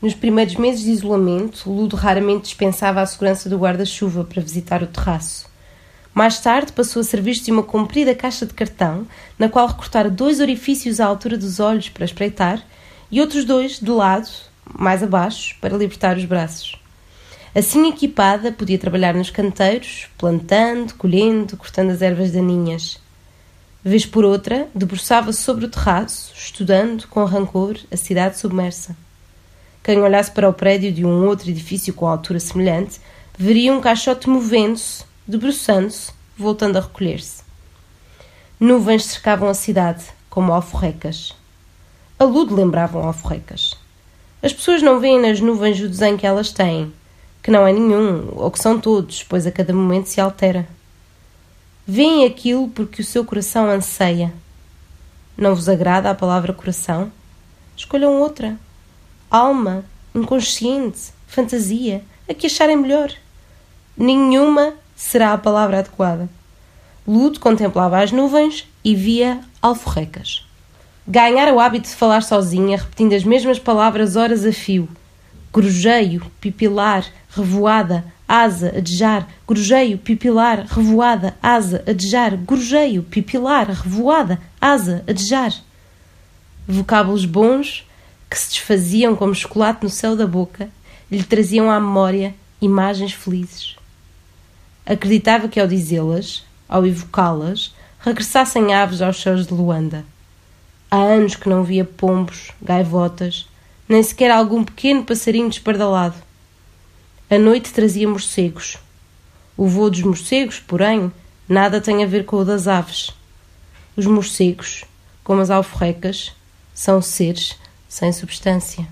Nos primeiros meses de isolamento, Ludo raramente dispensava a segurança do guarda-chuva para visitar o terraço. Mais tarde passou a servir-se de uma comprida caixa de cartão, na qual recortara dois orifícios à altura dos olhos para espreitar e outros dois de lado, mais abaixo, para libertar os braços. Assim equipada, podia trabalhar nos canteiros, plantando, colhendo, cortando as ervas daninhas. Vez por outra, debruçava-se sobre o terraço, estudando, com rancor, a cidade submersa. Quem olhasse para o prédio de um outro edifício com altura semelhante, veria um caixote movendo-se, debruçando-se, voltando a recolher-se. Nuvens cercavam a cidade, como alforrecas. A lude lembravam alforrecas. As pessoas não veem nas nuvens o desenho que elas têm, que não é nenhum, ou que são todos, pois a cada momento se altera. Veem aquilo porque o seu coração anseia. Não vos agrada a palavra coração? Escolham outra. Alma, inconsciente, fantasia, a que acharem melhor. Nenhuma será a palavra adequada. Ludo contemplava as nuvens e via alforrecas. Ganhara o hábito de falar sozinha, repetindo as mesmas palavras horas a fio. Grujeio, pipilar, revoada, asa, adejar, grujeio, pipilar, revoada, asa, adejar, grujeio, pipilar, revoada, asa, adejar. Vocábulos bons que se desfaziam como chocolate no céu da boca, lhe traziam à memória imagens felizes. Acreditava que ao dizê-las, ao evocá-las, regressassem aves aos céus de Luanda. Há anos que não via pombos, gaivotas, nem sequer algum pequeno passarinho despardalado. A noite trazia morcegos. O voo dos morcegos, porém, nada tem a ver com o das aves. Os morcegos, como as alforrecas, são seres sem substância.